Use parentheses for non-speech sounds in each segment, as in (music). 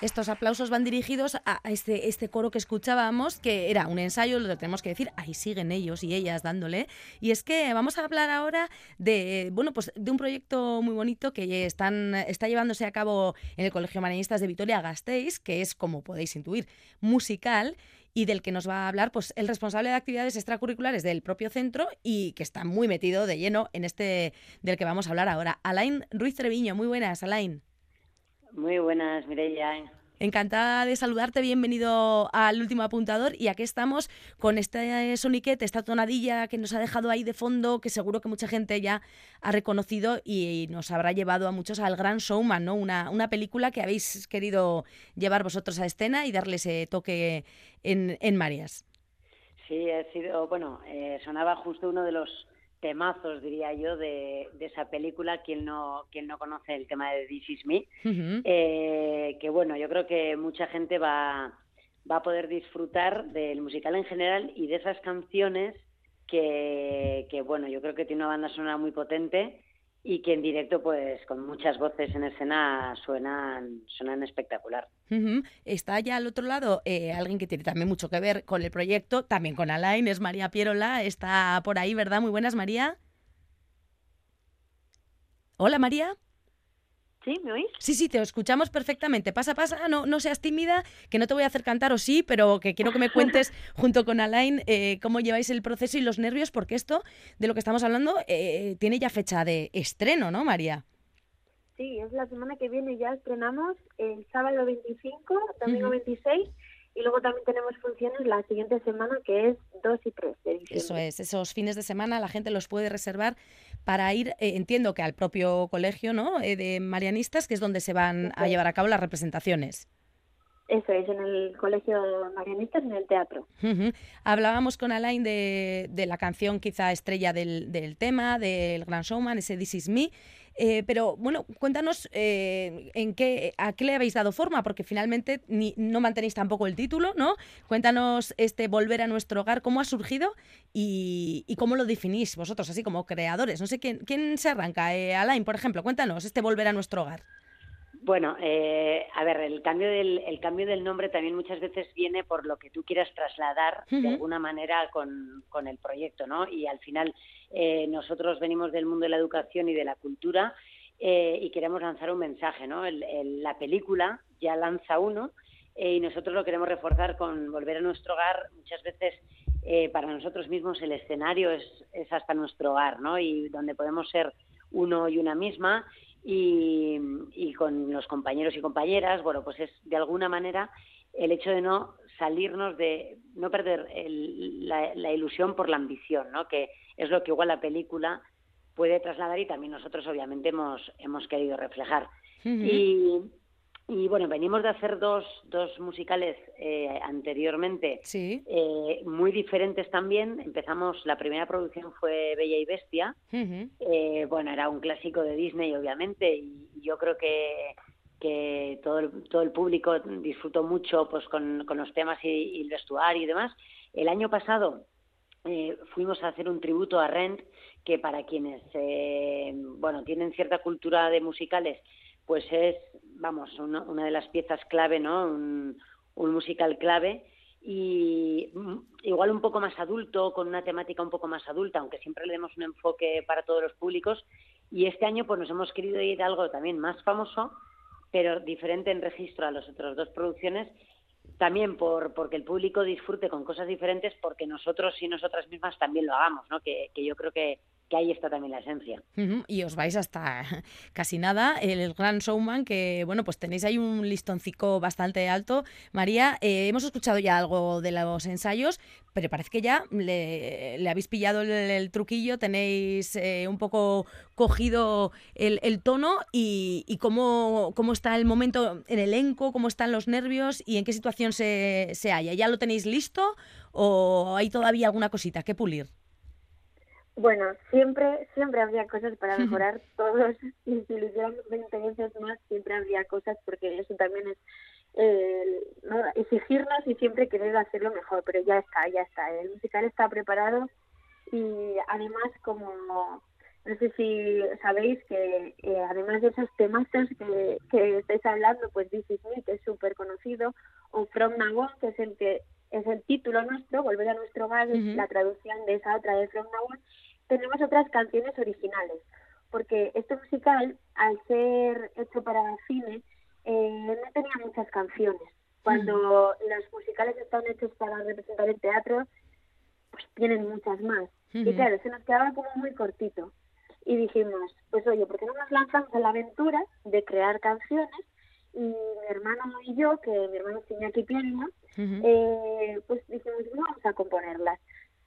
Estos aplausos van dirigidos a este, este coro que escuchábamos, que era un ensayo, lo tenemos que decir, ahí siguen ellos y ellas dándole. Y es que vamos a hablar ahora de, bueno, pues de un proyecto muy bonito que están, está llevándose a cabo en el Colegio Marianistas de Vitoria-Gasteiz, que es, como podéis intuir, musical y del que nos va a hablar pues el responsable de actividades extracurriculares del propio centro y que está muy metido de lleno en este del que vamos a hablar ahora. Alain Ruiz Treviño, muy buenas, Alain. Muy buenas, Mireia. Encantada de saludarte, bienvenido al último apuntador y aquí estamos con este soniquete, esta tonadilla que nos ha dejado ahí de fondo, que seguro que mucha gente ya ha reconocido y nos habrá llevado a muchos al Gran Showman, ¿no? Una, una película que habéis querido llevar vosotros a escena y darle ese toque en, en Marias. Sí, ha sido, bueno, eh, sonaba justo uno de los temazos, diría yo, de, esa película, quien no, quien no conoce el tema de This Is Me, eh, que bueno, yo creo que mucha gente va, va a poder disfrutar del musical en general y de esas canciones que, que bueno, yo creo que tiene una banda sonora muy potente y que en directo, pues con muchas voces en escena, suenan, suenan espectacular. Está ya al otro lado eh, alguien que tiene también mucho que ver con el proyecto, también con Alain, es María Pierola, está por ahí, ¿verdad? Muy buenas, María. Hola, María. ¿Sí? ¿Me oís? Sí, sí, te escuchamos perfectamente. Pasa, pasa, no, no seas tímida, que no te voy a hacer cantar o sí, pero que quiero que me cuentes (laughs) junto con Alain eh, cómo lleváis el proceso y los nervios, porque esto de lo que estamos hablando eh, tiene ya fecha de estreno, ¿no, María? Sí, es la semana que viene, ya estrenamos el sábado 25, domingo 26 y luego también tenemos funciones la siguiente semana que es 2 y 3 de diciembre. Eso es, esos fines de semana la gente los puede reservar para ir, eh, entiendo que al propio colegio ¿no? Eh, de Marianistas, que es donde se van a llevar a cabo las representaciones. Eso es, en el Colegio Marianistas, en el teatro. Hablábamos con Alain de, de, la canción quizá estrella del, del tema, del Gran Showman, ese This Is Me. Eh, pero bueno, cuéntanos eh, en qué, a qué le habéis dado forma, porque finalmente no mantenéis tampoco el título, ¿no? Cuéntanos este Volver a nuestro hogar, cómo ha surgido y, cómo lo definís vosotros, así como creadores. No sé quién, quién se arranca. Eh, Alain, por ejemplo, cuéntanos este Volver a nuestro hogar. Bueno, eh, a ver, el cambio, del, el cambio del nombre también muchas veces viene por lo que tú quieras trasladar de alguna manera con, con, el proyecto, ¿no? Y al final eh, nosotros venimos del mundo de la educación y de la cultura eh, y queremos lanzar un mensaje, ¿no? la película ya lanza uno y nosotros lo queremos reforzar con volver a nuestro hogar. Muchas veces para nosotros mismos el escenario es, es hasta nuestro hogar, ¿no? Y donde podemos ser uno y una misma y, con los compañeros y compañeras, bueno, pues es de alguna manera el hecho de no salirnos de, no perder la, ilusión por la ambición, ¿no? Que es lo que igual la película puede trasladar y también nosotros obviamente hemos, hemos querido reflejar. Y y bueno, venimos de hacer dos, dos musicales eh, anteriormente, eh, muy diferentes también. Empezamos, la primera producción fue Bella y Bestia. Eh, bueno, era un clásico de Disney, obviamente, y yo creo que, que todo, el, todo el público disfrutó mucho pues con, con los temas y, el vestuario y demás. El año pasado fuimos a hacer un tributo a Rent, que para quienes, bueno, tienen cierta cultura de musicales, pues es, vamos, una, de las piezas clave, ¿no? Un, musical clave y mm, igual un poco más adulto, con una temática un poco más adulta, aunque siempre le demos un enfoque para todos los públicos. Y este año pues nos hemos querido ir a algo también más famoso, pero diferente en registro a las otras dos producciones, también por porque el público disfrute con cosas diferentes, porque nosotros y nosotras mismas también lo hagamos, ¿no? Que yo creo que, que ahí está también la esencia. Y os vais hasta (laughs) casi nada, el Gran Showman, que bueno, pues tenéis ahí un listoncico bastante alto. María, eh, hemos escuchado ya algo de los ensayos, pero parece que ya le, habéis pillado el, truquillo, tenéis eh, un poco cogido el, tono y, cómo, cómo, está el momento en el elenco, cómo están los nervios y en qué situación se, se halla. ¿Ya lo tenéis listo o hay todavía alguna cosita que pulir? Bueno, siempre siempre habría cosas para mejorar todos (laughs) y si lo hiciéramos 20 veces más siempre habría cosas porque eso también es eh, ¿no? exigirnos y siempre querer hacerlo mejor, pero ya está, ya está. El musical está preparado y además como no sé si sabéis que eh, además de esos temas que, que estáis hablando, pues This Is Me, que es súper conocido, o From Now On, que es el que es el título nuestro, Volver a nuestro hogar, es la traducción de esa otra de From Now On, tenemos otras canciones originales, porque este musical, al ser hecho para cine, eh, no tenía muchas canciones. Cuando los musicales están hechos para representar el teatro, pues tienen muchas más. Y claro, se nos quedaba como muy cortito y dijimos, pues oye, ¿por qué no nos lanzamos a la aventura de crear canciones? Y mi hermano y yo, que mi hermano tiene aquí piano, eh, pues dijimos, vamos a componerlas.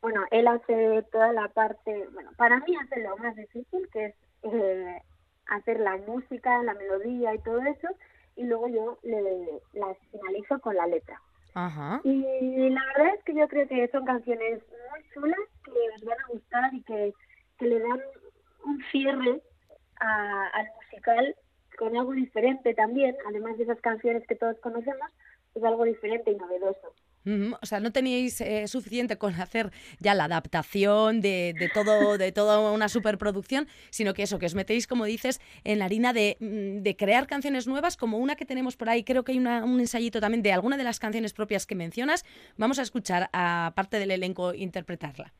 Bueno, él hace toda la parte, bueno, para mí hace lo más difícil, que es eh, hacer la música, la melodía y todo eso, y luego yo le, las finalizo con la letra. Y la verdad es que yo creo que son canciones muy chulas, que les van a gustar y que, que le dan un cierre al musical con algo diferente también, además de esas canciones que todos conocemos, es algo diferente y novedoso. O sea, no teníais eh, suficiente con hacer ya la adaptación de, todo, de toda una superproducción, sino que eso, que os metéis, como dices, en la harina de, mm, crear canciones nuevas, como una que tenemos por ahí. Creo que hay un ensayito también de alguna de las canciones propias que mencionas. Vamos a escuchar a parte del elenco interpretarla.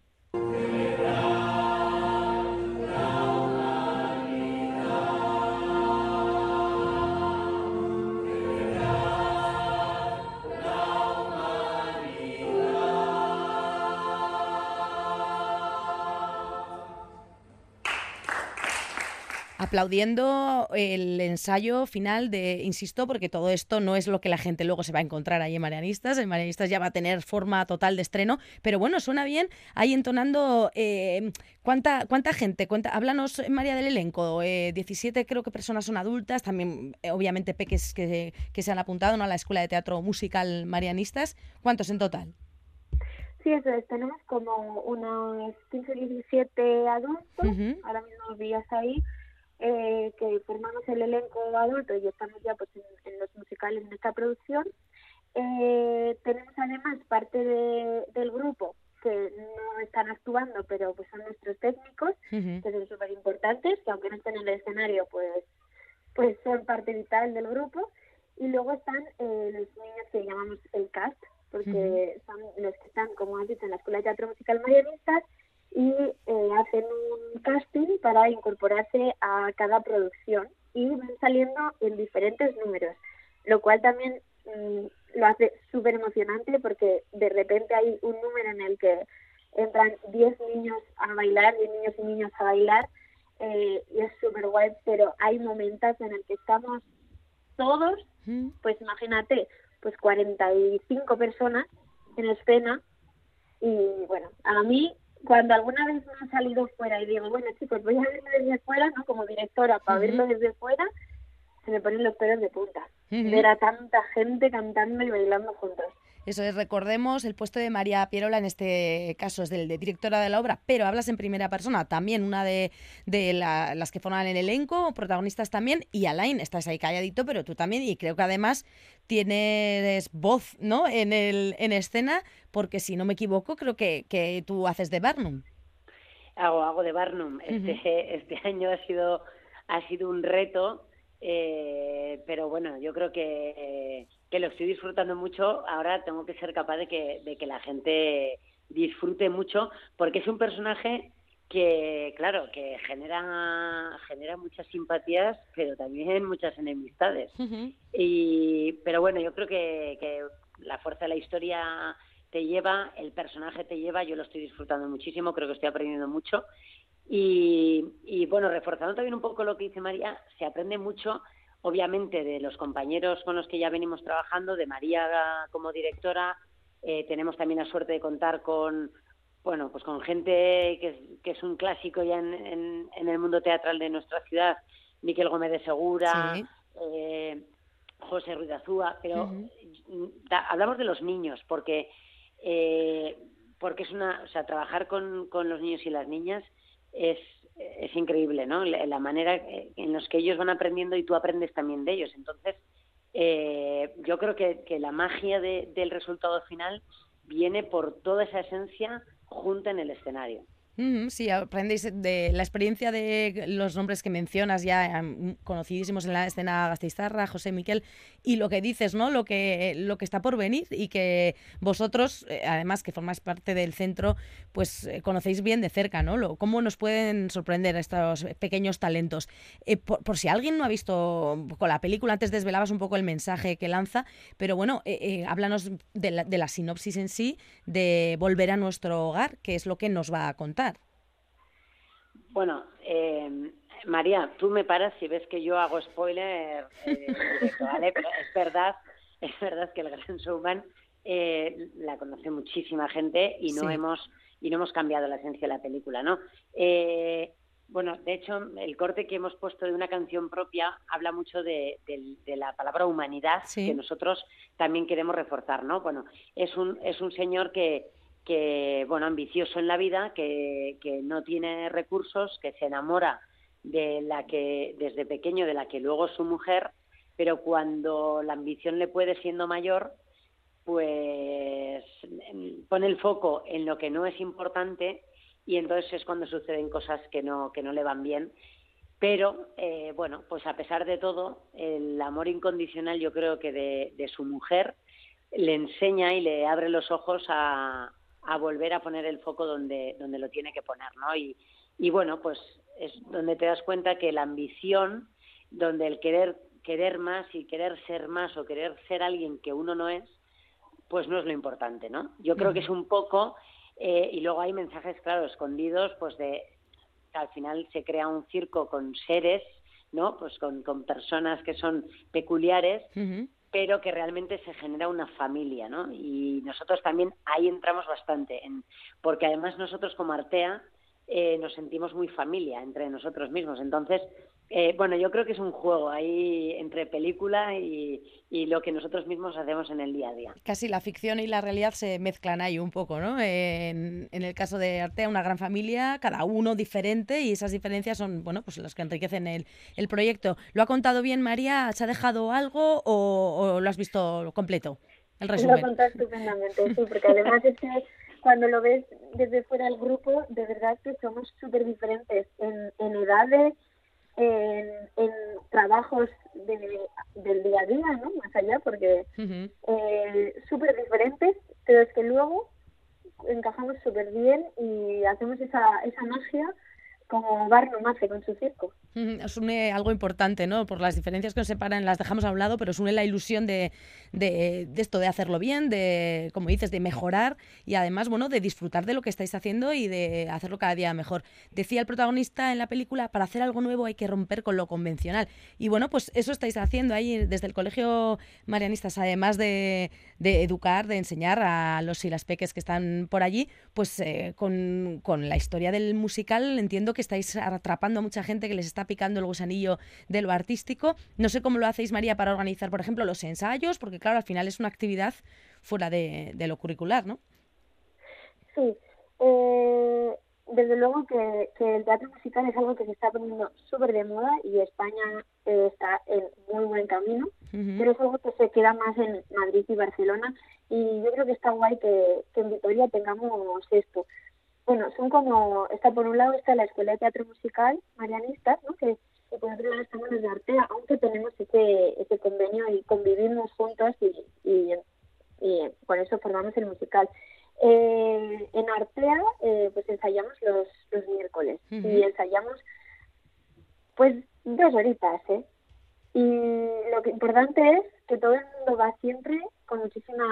Aplaudiendo el ensayo final de, insisto, porque todo esto no es lo que la gente luego se va a encontrar ahí en Marianistas, en Marianistas ya va a tener forma total de estreno, pero bueno, suena bien ahí entonando eh, ¿cuánta, cuánta gente, cuánta, háblanos María del elenco, 17 eh, creo que personas son adultas, también eh, obviamente peques que, que, se han apuntado ¿no? a la Escuela de Teatro Musical Marianistas, ¿cuántos en total? Sí, eso es, tenemos como unos 15 17 adultos, ahora mismo días ahí, eh, que formamos el elenco adulto y estamos ya pues en, los musicales en esta producción. Eh, tenemos además parte del grupo que no están actuando, pero pues son nuestros técnicos, que son súper importantes, que aunque no estén en el escenario, pues, pues son parte vital del grupo. Y luego están eh, los niños que llamamos el cast, porque son los que están, como has dicho, en la Escuela de Teatro Musical Marianistas y eh, hacen un casting para incorporarse a cada producción y van saliendo en diferentes números, lo cual también mm, lo hace súper emocionante porque de repente hay un número en el que entran 10 niños a bailar, 10 niños y niñas a bailar eh, y es súper guay, pero hay momentos en el que estamos todos, pues imagínate, pues 45 personas en escena y bueno, a mí cuando alguna vez me han salido fuera y digo, bueno chicos, voy a verlo desde fuera, ¿no? Como directora, para verlo desde fuera, se me ponen los pelos de punta. Ver a tanta gente cantando y bailando juntos. Eso es, recordemos, el puesto de María Pierola en este caso es del de directora de la obra, pero hablas en primera persona, también una de, de las que forman el elenco, protagonistas también, y Alain, estás ahí calladito, pero tú también, y creo que además tienes voz ¿no? en, el, en escena, porque si no me equivoco, creo que, que tú haces de Barnum. Hago, hago de Barnum. Este, este año ha sido, ha sido un reto, eh, pero bueno, yo creo que que lo estoy disfrutando mucho, ahora tengo que ser capaz de que, de que la gente disfrute mucho, porque es un personaje que, claro, que genera, genera muchas simpatías, pero también muchas enemistades. y, pero bueno, yo creo que, que la fuerza de la historia te lleva, el personaje te lleva, yo lo estoy disfrutando muchísimo, creo que estoy aprendiendo mucho. Y, y bueno, reforzando también un poco lo que dice María, se aprende mucho obviamente de los compañeros con los que ya venimos trabajando, de María como directora, eh, tenemos también la suerte de contar con bueno pues con gente que es, un clásico ya en, el mundo teatral de nuestra ciudad, Miquel Gómez de Segura, eh, José Ruiz Azúa, pero hablamos de los niños porque eh, porque es una, o sea, trabajar con, con los niños y las niñas es es increíble, ¿no? La, manera en los que ellos van aprendiendo y tú aprendes también de ellos. Entonces, eh, yo creo que, la magia del resultado final viene por toda esa esencia junta en el escenario. Sí, aprendéis de la experiencia de los nombres que mencionas ya em, conocidísimos en la escena Gasteizarra, José Miquel, y lo que dices, ¿no? Lo que, lo que está por venir y que vosotros, eh, además que formáis parte del centro, pues eh, conocéis bien de cerca, ¿no? ¿Cómo nos pueden sorprender estos pequeños talentos? Eh, por, si alguien no ha visto con la película, antes desvelabas un poco el mensaje que lanza, pero bueno, háblanos de la, de la sinopsis en sí, de volver a nuestro hogar, que es lo que nos va a contar. Bueno, eh, María, tú me paras si ves que yo hago spoiler eh, ¿vale? (laughs) Pero es verdad, es verdad que el Gran Showman eh, la conoce muchísima gente y no hemos y no hemos cambiado la esencia de la película, ¿no? Eh, bueno, de hecho, el corte que hemos puesto de una canción propia habla mucho de, la palabra humanidad que nosotros también queremos reforzar, ¿no? Bueno, es un, es un señor que, que, bueno, ambicioso en la vida, que, que no tiene recursos, que se enamora de la que, desde pequeño, de la que luego es su mujer, pero cuando la ambición le puede siendo mayor, pues pone el foco en lo que no es importante y entonces es cuando suceden cosas que no, que no le van bien. Pero, eh, bueno, pues a pesar de todo, el amor incondicional yo creo que de, de su mujer le enseña y le abre los ojos a, a volver a poner el foco donde, donde lo tiene que poner, ¿no? Y, y bueno, pues es donde te das cuenta que la ambición, donde el querer querer más y querer ser más o querer ser alguien que uno no es, pues no es lo importante, ¿no? Yo creo que es un poco eh, y luego hay mensajes claro escondidos, pues de que al final se crea un circo con seres, ¿no? Pues con, con personas que son peculiares pero que realmente se genera una familia, ¿no? Y nosotros también ahí entramos bastante, en, porque además nosotros como Artea eh, nos sentimos muy familia entre nosotros mismos. Entonces, eh, bueno, yo creo que es un juego ahí entre película y, lo que nosotros mismos hacemos en el día a día. Casi la ficción y la realidad se mezclan ahí un poco, ¿no? En, el caso de Artea, una gran familia, cada uno diferente y esas diferencias son, bueno, pues las que enriquecen el, el proyecto. ¿Lo ha contado bien María? ¿Se ha dejado algo o, lo has visto completo? El resumen. Lo ha contado estupendamente, sí, porque además es que cuando lo ves desde fuera del grupo, de verdad que somos súper diferentes en, en edades, en, trabajos del día a día, ¿no? Más allá, porque eh, súper diferentes, pero es que luego encajamos súper bien y hacemos esa, esa magia como Barnum hace con su circo. (laughs) Os une algo importante, ¿no? Por las diferencias que nos separan, las dejamos a un lado, pero os une la ilusión de, de, esto, de hacerlo bien, de, como dices, de mejorar y además, bueno, de disfrutar de lo que estáis haciendo y de hacerlo cada día mejor. Decía el protagonista en la película, para hacer algo nuevo hay que romper con lo convencional. Y bueno, pues eso estáis haciendo ahí desde el Colegio Marianistas, además de, de educar, de enseñar a los y las peques que están por allí, pues eh, con, con la historia del musical entiendo que estáis atrapando a mucha gente que les está picando el gusanillo de lo artístico. No sé cómo lo hacéis, María, para organizar, por ejemplo, los ensayos, porque claro, al final es una actividad fuera de, lo curricular, ¿no? Sí. Eh, desde luego que, el teatro musical es algo que se está poniendo súper de moda y España eh, está en muy buen camino, pero es algo que se queda más en Madrid y Barcelona y yo creo que está guay que, que en Vitoria tengamos esto bueno, son como, está por un lado está la Escuela de Teatro Musical Marianistas, ¿no? que, por otro lado estamos en Artea, aunque tenemos ese, ese convenio y convivimos juntos y, y, y por eso formamos el musical. Eh, en Artea eh, pues ensayamos los, los miércoles y ensayamos pues dos horitas, ¿eh? Y lo que importante es que todo el mundo va siempre con muchísima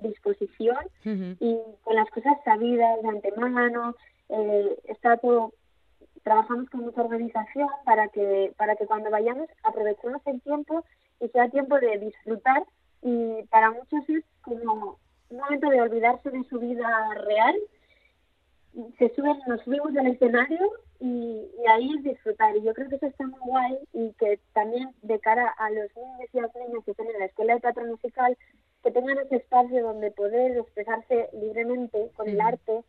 disposición y con las cosas sabidas de antemano. Eh, está todo, trabajamos con mucha organización para que, para que cuando vayamos aprovechemos el tiempo y sea tiempo de disfrutar y para muchos es como un momento de olvidarse de su vida real. Se suben, nos subimos al escenario y, ahí es disfrutar. Y yo creo que eso está muy guay y que también de cara a los niños y las niñas que están en la escuela de teatro musical, que tengan ese espacio donde poder expresarse libremente con el arte,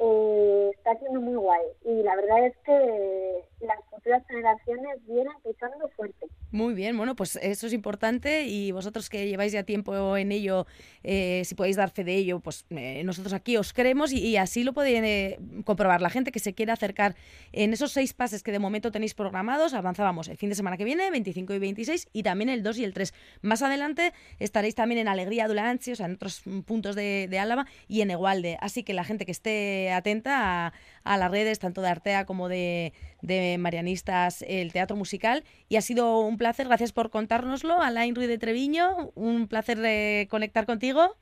eh, está siendo muy guay. Y la verdad es que las futuras generaciones vienen pisando. Muy bien, bueno, pues eso es importante y vosotros que lleváis ya tiempo en ello, eh, si podéis dar fe de ello, pues eh, nosotros aquí os creemos y, así lo puede eh, comprobar la gente que se quiera acercar en esos seis pases que de momento tenéis programados. Avanzábamos el fin de semana que viene, 25 y 26, y también el 2 y el 3. Más adelante estaréis también en Alegría Dulanchi, o sea, en otros puntos de, Álava y en Egualde. Así que la gente que esté atenta a, las redes, tanto de Artea como de, de Marianistas, el teatro musical. Y ha sido un placer, gracias por contárnoslo. Alain Ruiz de Treviño, un placer de conectar contigo.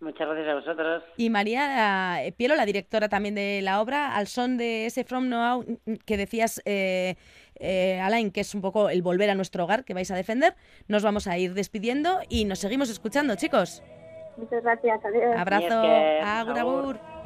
Muchas gracias a vosotros. Y María eh, Pielo, la directora también de la obra, al son de ese From Now que decías, eh, eh, Alain, que es un poco el volver a nuestro hogar que vais a defender, nos vamos a ir despidiendo y nos seguimos escuchando, chicos. Muchas gracias, adiós. Abrazo, agur. agur.